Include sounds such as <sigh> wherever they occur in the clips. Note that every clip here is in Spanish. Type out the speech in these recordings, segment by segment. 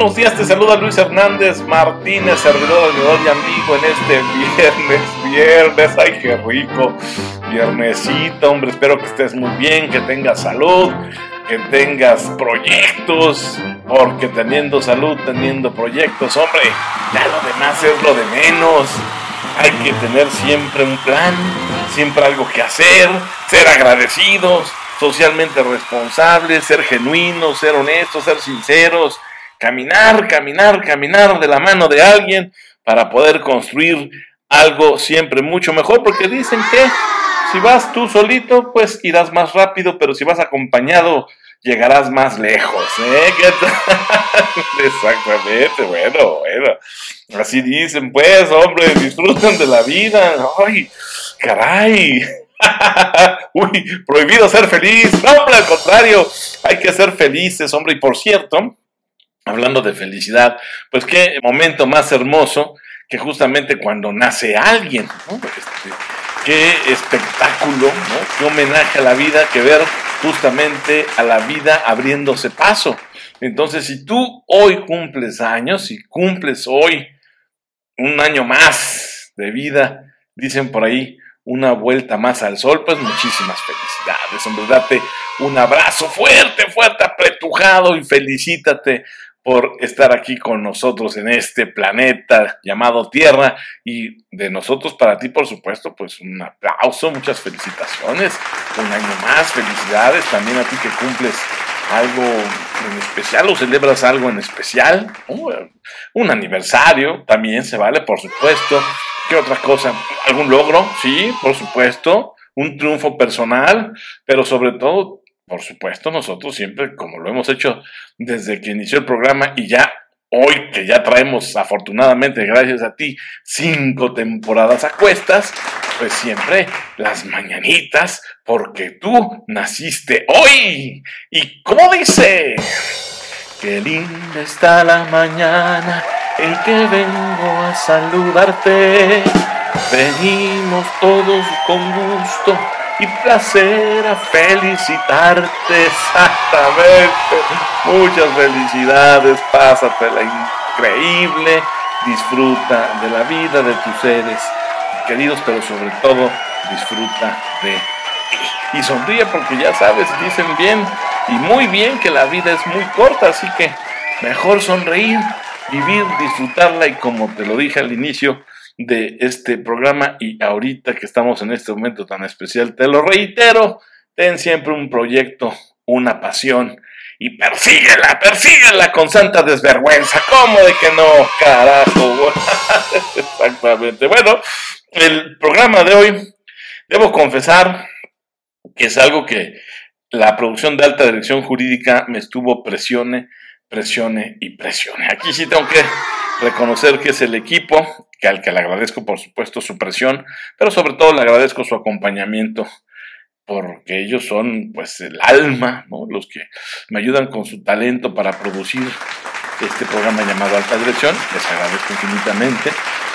buenos días, te saluda Luis Hernández Martínez, servidor de y amigo en este viernes, viernes, ay qué rico, viernesito, hombre, espero que estés muy bien, que tengas salud, que tengas proyectos, porque teniendo salud, teniendo proyectos, hombre, ya lo demás es lo de menos. Hay que tener siempre un plan, siempre algo que hacer, ser agradecidos, socialmente responsables, ser genuinos, ser honestos, ser sinceros, caminar, caminar, caminar de la mano de alguien para poder construir algo siempre mucho mejor, porque dicen que si vas tú solito, pues irás más rápido, pero si vas acompañado, llegarás más lejos. ¿eh? <laughs> Exactamente, bueno, bueno. Así dicen, pues, hombre, disfruten de la vida. Ay, caray. <laughs> Uy, prohibido ser feliz. No, hombre, al contrario, hay que ser felices, hombre. Y por cierto, hablando de felicidad, pues qué momento más hermoso que justamente cuando nace alguien. Este, qué espectáculo, ¿no? qué homenaje a la vida que ver justamente a la vida abriéndose paso. Entonces, si tú hoy cumples años, si cumples hoy un año más de vida, dicen por ahí, una vuelta más al sol, pues muchísimas felicidades, hombre, date un abrazo fuerte, fuerte, apretujado y felicítate por estar aquí con nosotros en este planeta llamado Tierra y de nosotros para ti, por supuesto, pues un aplauso, muchas felicitaciones, un año más, felicidades también a ti que cumples algo en especial o celebras algo en especial, un aniversario también se vale, por supuesto, ¿Qué otra cosa? ¿Algún logro? Sí, por supuesto. Un triunfo personal, pero sobre todo, por supuesto, nosotros siempre, como lo hemos hecho desde que inició el programa y ya hoy que ya traemos, afortunadamente, gracias a ti, cinco temporadas a cuestas, pues siempre las mañanitas, porque tú naciste hoy. ¿Y cómo dice? Qué linda está la mañana en que vengo a saludarte. Venimos todos con gusto y placer a felicitarte exactamente. Muchas felicidades, pásatela increíble, disfruta de la vida de tus seres queridos, pero sobre todo disfruta de ti. Y sonríe porque ya sabes, dicen bien y muy bien que la vida es muy corta, así que mejor sonreír vivir, disfrutarla y como te lo dije al inicio de este programa y ahorita que estamos en este momento tan especial, te lo reitero, ten siempre un proyecto, una pasión y persíguela, persíguela con santa desvergüenza. ¿Cómo de que no? Carajo. <laughs> Exactamente. Bueno, el programa de hoy, debo confesar que es algo que la producción de alta dirección jurídica me estuvo presione presione y presione. Aquí sí tengo que reconocer que es el equipo, que al que le agradezco por supuesto su presión, pero sobre todo le agradezco su acompañamiento, porque ellos son pues el alma, ¿no? los que me ayudan con su talento para producir este programa llamado Alta Dirección, les agradezco infinitamente,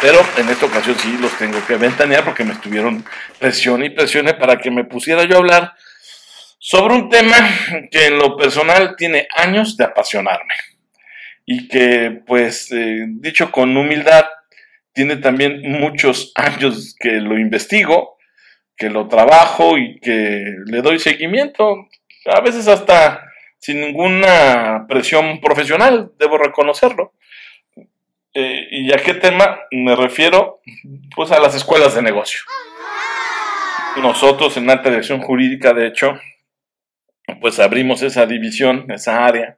pero en esta ocasión sí los tengo que ventanear porque me estuvieron presione y presione para que me pusiera yo a hablar sobre un tema que en lo personal tiene años de apasionarme y que, pues, eh, dicho con humildad, tiene también muchos años que lo investigo, que lo trabajo y que le doy seguimiento, a veces hasta sin ninguna presión profesional, debo reconocerlo. Eh, ¿Y a qué tema me refiero? Pues a las escuelas de negocio. Nosotros en alta dirección jurídica, de hecho, pues abrimos esa división, esa área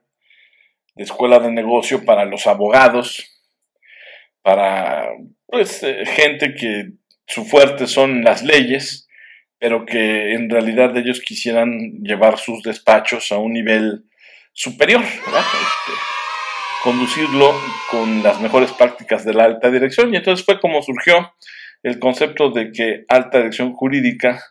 de escuela de negocio para los abogados, para pues eh, gente que su fuerte son las leyes, pero que en realidad ellos quisieran llevar sus despachos a un nivel superior, este, conducirlo con las mejores prácticas de la alta dirección. Y entonces fue como surgió el concepto de que alta dirección jurídica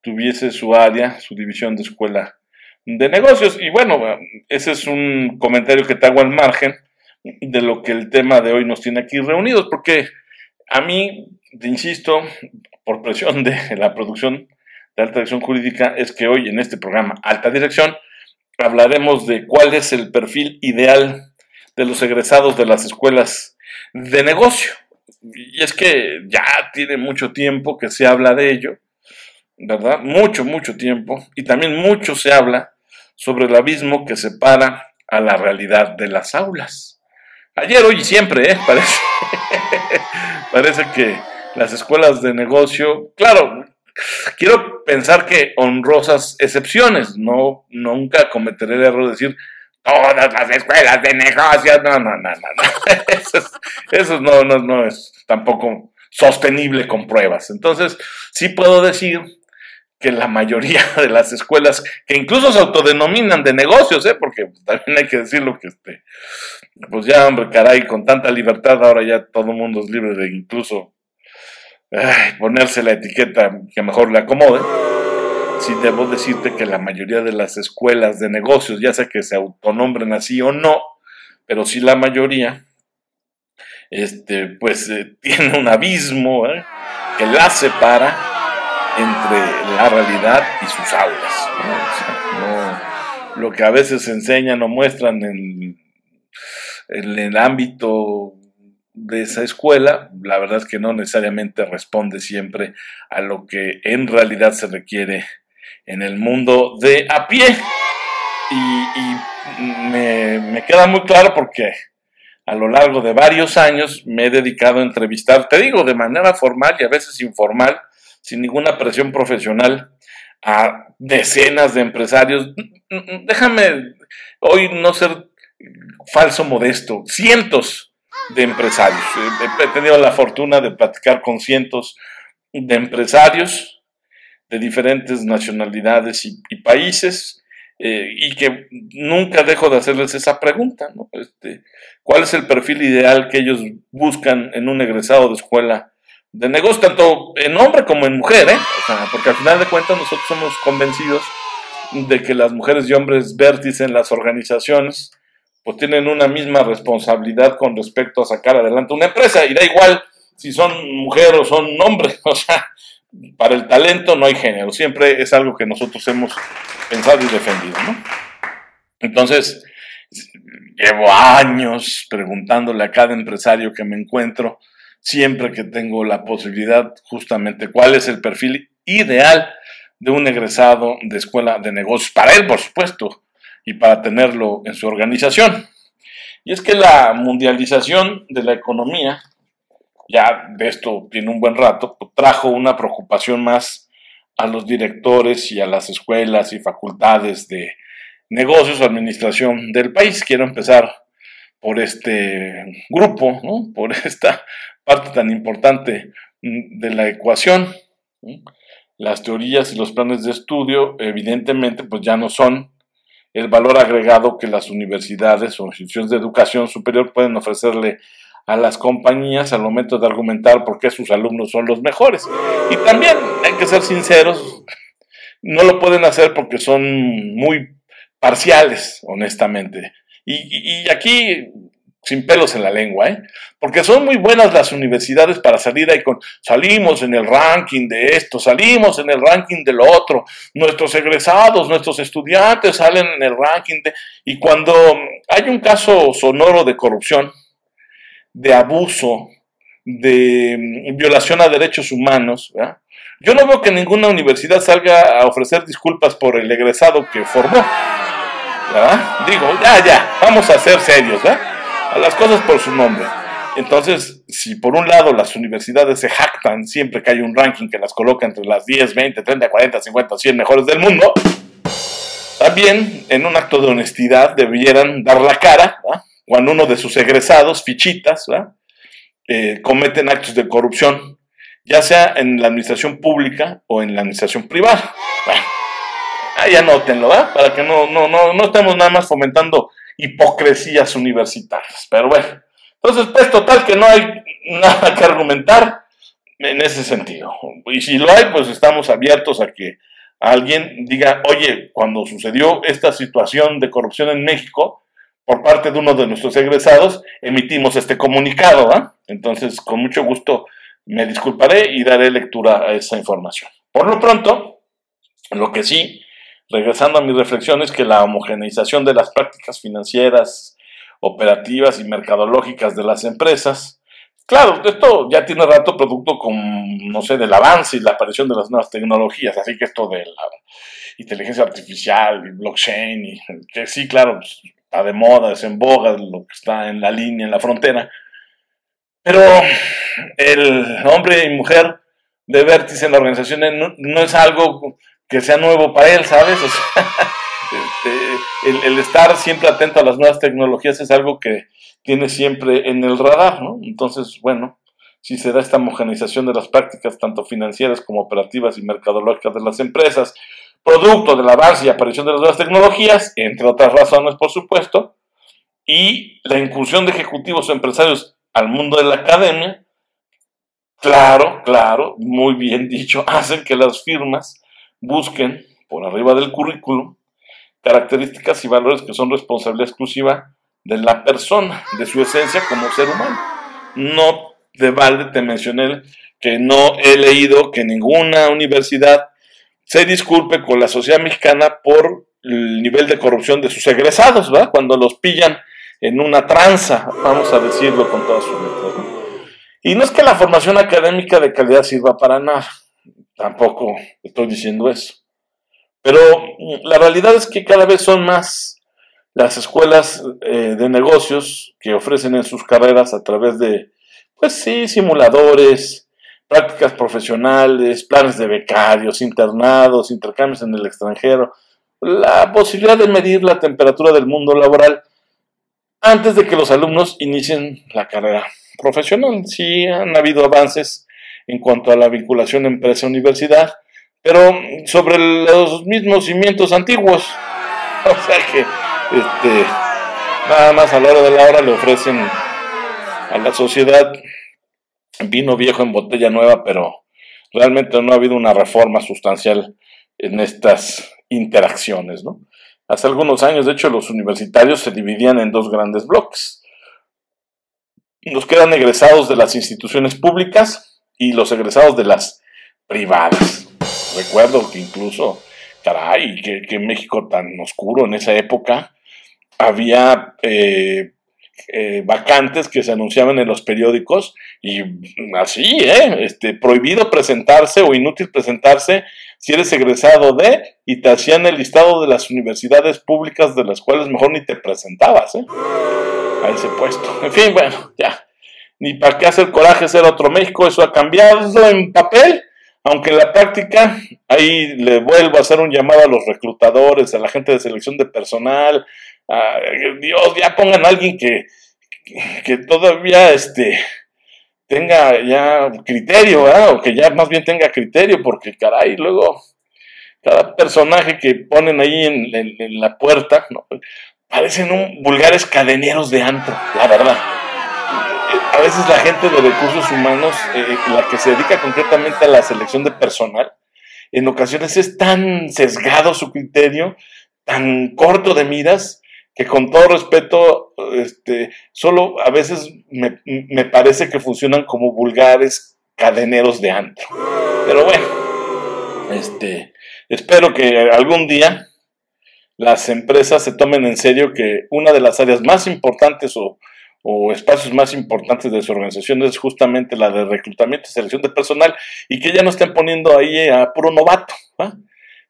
tuviese su área, su división de escuela de negocios. Y bueno, ese es un comentario que te hago al margen de lo que el tema de hoy nos tiene aquí reunidos, porque a mí, insisto, por presión de la producción de alta dirección jurídica, es que hoy en este programa Alta Dirección hablaremos de cuál es el perfil ideal de los egresados de las escuelas de negocio. Y es que ya tiene mucho tiempo que se habla de ello, ¿verdad? Mucho, mucho tiempo. Y también mucho se habla sobre el abismo que separa a la realidad de las aulas. Ayer, hoy y siempre, ¿eh? Parece, <laughs> parece que las escuelas de negocio, claro, quiero pensar que honrosas excepciones, no, nunca cometeré el error de decir todas las escuelas de negocio, no, no, no, no, <laughs> Eso, no, no, no es tampoco sostenible con pruebas. Entonces, sí puedo decir que la mayoría <laughs> de las escuelas, que incluso se autodenominan de negocios, ¿eh? porque también hay que decirlo que, este, pues ya, hombre, caray, con tanta libertad, ahora ya todo el mundo es libre de incluso ponerse la etiqueta que mejor le acomode. Sí debo decirte que la mayoría de las escuelas de negocios, ya sea que se autonombren así o no, pero sí la mayoría, este, pues eh, <laughs> tiene un abismo ¿eh? que la separa entre la realidad y sus aulas. lo que a veces enseñan o muestran en, el ámbito de esa escuela, la verdad es que no necesariamente responde siempre a lo que en realidad se requiere en el mundo de a pie. Y, me, queda muy claro porque a lo largo de varios años me he dedicado a entrevistar, te digo, de manera formal y a veces informal, sin ninguna presión profesional a decenas de empresarios. Déjame hoy no ser falso modesto, cientos de empresarios. He tenido la fortuna de platicar con cientos de empresarios de diferentes nacionalidades y, países eh, y que nunca dejo de hacerles esa pregunta, este, ¿Cuál es el perfil ideal que ellos buscan en un egresado de escuela de negocio, tanto en hombre como en mujer, ¿eh? porque al final de cuentas nosotros somos convencidos de que las mujeres y hombres vértices en las organizaciones pues tienen una misma responsabilidad con respecto a sacar adelante una empresa y da igual si son mujeres o son hombres, <laughs> o sea, para el talento no hay género, siempre es algo que nosotros hemos pensado y defendido, ¿no? Entonces, llevo años preguntándole a cada empresario que me encuentro, siempre que tengo la posibilidad, justamente cuál es el perfil ideal de un egresado de escuela de negocios, para él, por supuesto, y para tenerlo en su organización. Y es que la mundialización de la economía, ya de esto tiene un buen rato, pues, trajo una preocupación más a los directores y a las escuelas y facultades de negocios o administración del país. Quiero empezar por este grupo, por <laughs> esta parte tan importante mm, de la ecuación. Las teorías y los planes de estudio, evidentemente, pues ya no son el valor agregado que las universidades o instituciones de educación superior pueden ofrecerle a las compañías al momento de argumentar por qué sus alumnos son los mejores. Y también hay que ser sinceros, no lo pueden hacer porque son muy parciales, honestamente. Y, aquí, sin pelos en la lengua, ¿eh? porque son muy buenas las universidades para salir ahí con, salimos en el ranking de esto, salimos en el ranking de lo otro, nuestros egresados, nuestros estudiantes salen en el ranking de... Y cuando hay un caso sonoro de corrupción, de abuso, de mm, violación a derechos humanos, yo no veo que ninguna universidad salga a ofrecer disculpas por el egresado que formó. Digo, ya, ya, vamos a ser serios, A las cosas por su nombre. Entonces, si por un lado las universidades se jactan siempre que hay un ranking que las coloca entre las 10, 20, 30, 40, 50, 100 mejores del mundo, también en un acto de honestidad debieran dar la cara cuando uno de sus egresados, fichitas, eh, cometen actos de corrupción, ya sea en la administración pública o en la administración privada. Ahí anótenlo, ¿verdad? Para que no, no, no, no estemos nada más fomentando hipocresías universitarias. Pero bueno, entonces, pues total que no hay nada que argumentar en ese sentido. Y si lo hay, pues estamos abiertos a que alguien diga, oye, cuando sucedió esta situación de corrupción en México, por parte de uno de nuestros egresados, emitimos este comunicado. ¿ah? Entonces, con mucho gusto me disculparé y daré lectura a esa información. Por lo pronto, lo que sí regresando a mis reflexiones, que la homogeneización de las prácticas financieras operativas y mercadológicas de las empresas. Claro, esto ya tiene rato producto con, no sé, del avance y la aparición de las nuevas tecnologías, así que esto de la inteligencia artificial y blockchain, y que sí, claro, pues, está de moda, es en boga, lo que está en la línea, en la frontera, pero el hombre y mujer de vértice en la organización no, es algo que sea nuevo para él, ¿sabes? <laughs> Este, el, estar siempre atento a las nuevas tecnologías es algo que tiene siempre en el radar, ¿no? Entonces, bueno, si se da esta homogeneización de las prácticas, tanto financieras como operativas y mercadológicas de las empresas, producto del avance y aparición de las nuevas tecnologías, entre otras razones, por supuesto, y la incursión de ejecutivos o empresarios al mundo de la academia, claro, claro, muy bien dicho, <laughs> hacen que las firmas busquen por arriba del currículum características y valores que son responsabilidad exclusiva de la persona, de su esencia como ser humano. No de balde te mencioné que no he leído que ninguna universidad se disculpe con la sociedad mexicana por el nivel de corrupción de sus egresados, ¿verdad? Cuando los pillan en una tranza, vamos a decirlo con todas sus letras. Y no es que la formación académica de calidad sirva para nada, tampoco estoy diciendo eso. Pero la realidad es que cada vez son más las escuelas eh, de negocios que ofrecen en sus carreras a través de, pues sí, simuladores, prácticas profesionales, planes de becarios, internados, intercambios en el extranjero, la posibilidad de medir la temperatura del mundo laboral antes de que los alumnos inicien la carrera profesional. Sí han habido avances en cuanto a la vinculación empresa-universidad, pero sobre los mismos cimientos antiguos. <laughs> O sea que este, nada más a la hora de la hora le ofrecen a la sociedad vino viejo en botella nueva, pero realmente no ha habido una reforma sustancial en estas interacciones, ¿no? Hace algunos años, de hecho, los universitarios se dividían en dos grandes bloques. Los que eran egresados de las instituciones públicas y los egresados de las privadas. Recuerdo que incluso, caray, que, que México tan oscuro en esa época, había eh, eh, vacantes que se anunciaban en los periódicos y así, ¿eh? Este, prohibido presentarse o inútil presentarse si eres egresado de y te hacían el listado de las universidades públicas de las cuales mejor ni te presentabas, ¿eh? A ese puesto. En fin, bueno, ya. Ni para qué hacer coraje ser otro México, eso ha cambiado en papel, aunque en la práctica, ahí le vuelvo a hacer un llamado a los reclutadores, a la gente de selección de personal, a, Dios, ya pongan a alguien que, que todavía este, tenga ya criterio, o que ya más bien tenga criterio, porque caray, luego cada personaje que ponen ahí en, la puerta, parecen un vulgares cadeneros de antro, la verdad. A veces la gente de recursos humanos, eh, la que se dedica concretamente a la selección de personal, en ocasiones es tan sesgado su criterio, tan corto de miras, que con todo respeto, este, solo a veces me, parece que funcionan como vulgares cadeneros de antro. Pero bueno, este, espero que algún día las empresas se tomen en serio que una de las áreas más importantes o, o espacios más importantes de su organización es justamente la de reclutamiento y selección de personal y que ya no estén poniendo ahí a puro novato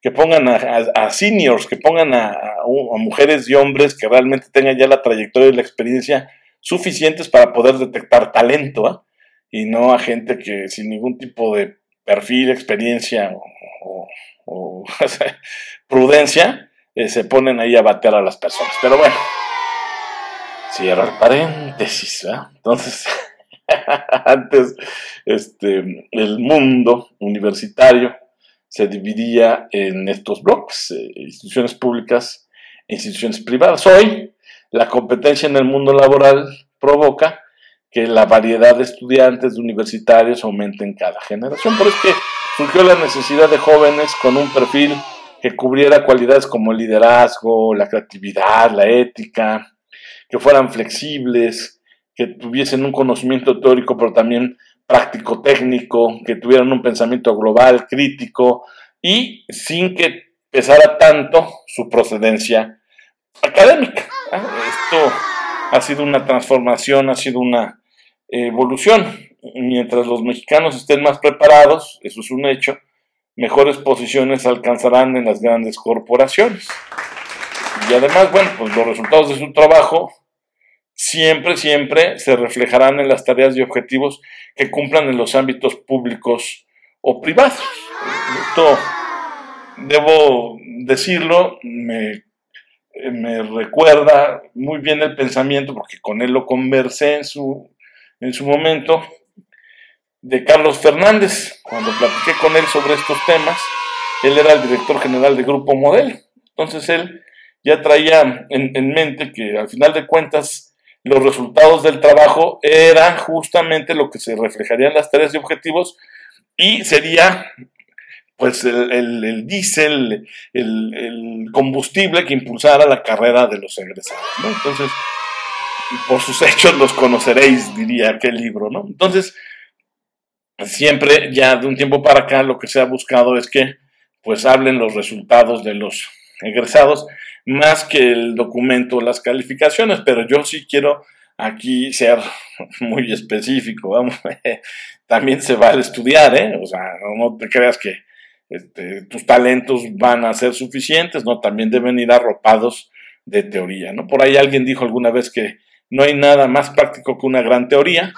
que pongan a, seniors, que pongan a, mujeres y hombres que realmente tengan ya la trayectoria y la experiencia suficientes para poder detectar talento, ¿ah? y no a gente que sin ningún tipo de perfil, experiencia o, <laughs> prudencia eh, se ponen ahí a batear a las personas. Pero bueno, cierro el paréntesis. Entonces, <laughs> antes, este, el mundo universitario se dividía en estos bloques, eh, instituciones públicas e instituciones privadas. Hoy, la competencia en el mundo laboral provoca que la variedad de estudiantes universitarios aumente en cada generación. Por eso que surgió la necesidad de jóvenes con un perfil que cubriera cualidades como el liderazgo, la creatividad, la ética, que fueran flexibles, que tuviesen un conocimiento teórico, pero también práctico técnico, que tuvieran un pensamiento global, crítico y sin que pesara tanto su procedencia académica. Esto ha sido una transformación, ha sido una evolución. Mientras los mexicanos estén más preparados, eso es un hecho, mejores posiciones alcanzarán en las grandes corporaciones. Y además, bueno, pues los resultados de su trabajo siempre, siempre se reflejarán en las tareas y objetivos que cumplan en los ámbitos públicos o privados. Esto, debo decirlo, me, me recuerda muy bien el pensamiento, porque con él lo conversé en su, en su momento, de Carlos Fernández, cuando platiqué con él sobre estos temas, él era el director general de Grupo Model. Entonces él ya traía en, mente que al final de cuentas los resultados del trabajo eran justamente lo que se reflejaría en las tareas y objetivos y sería pues el, el, diésel, el, combustible que impulsara la carrera de los egresados. Entonces, por sus hechos los conoceréis, diría aquel libro. ¿no? Entonces, siempre ya de un tiempo para acá lo que se ha buscado es que pues hablen los resultados de los egresados más que el documento, las calificaciones, pero yo sí quiero aquí ser <laughs> muy específico, vamos, <laughs> también se vale estudiar, ¿eh? O sea, no te creas que este, tus talentos van a ser suficientes, ¿no? También deben ir arropados de teoría, ¿no? Por ahí alguien dijo alguna vez que no hay nada más práctico que una gran teoría,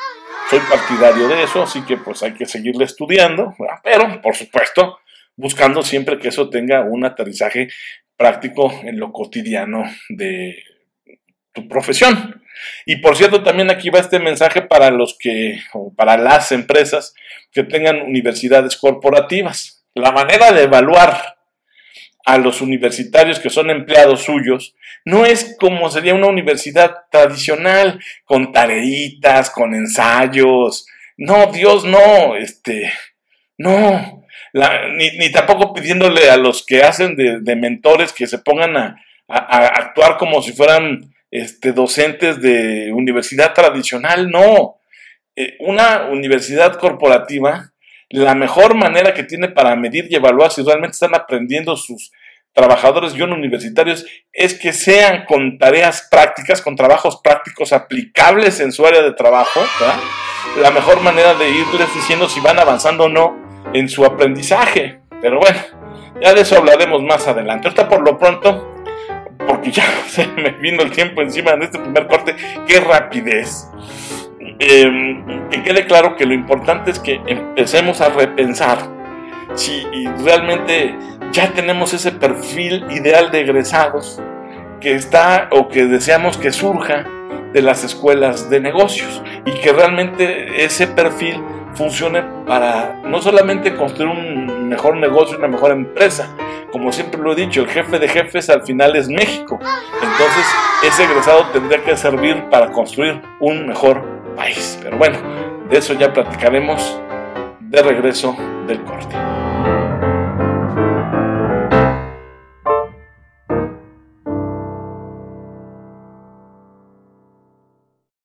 soy partidario de eso, así que pues hay que seguirle estudiando, pero por supuesto buscando siempre que eso tenga un aterrizaje práctico en lo cotidiano de tu profesión. Y por cierto, también aquí va este mensaje para los que, o para las empresas que tengan universidades corporativas. La manera de evaluar a los universitarios que son empleados suyos, no es como sería una universidad tradicional, con tareitas, con ensayos. No, Dios, no, este, no. Ni, tampoco pidiéndole a los que hacen de, mentores que se pongan a, actuar como si fueran este, docentes de universidad tradicional, no. Eh, una universidad corporativa la mejor manera que tiene para medir y evaluar si realmente están aprendiendo sus trabajadores y universitarios es que sean con tareas prácticas, con trabajos prácticos aplicables en su área de trabajo, la mejor manera de irles diciendo si van avanzando o no en su aprendizaje. Pero bueno, ya de eso hablaremos más adelante. Ahorita por lo pronto, porque ya <laughs> se me vino el tiempo encima en este primer corte, qué rapidez. Em, que quede claro que lo importante es que empecemos a repensar si realmente ya tenemos ese perfil ideal de egresados que está o que deseamos que surja de las escuelas de negocios y que realmente ese perfil funcione para no solamente construir un mejor negocio, una mejor empresa, como siempre lo he dicho, el jefe de jefes al final es México. Entonces, ese egresado tendría que servir para construir un mejor país. Pero bueno, de eso ya platicaremos de regreso del corte.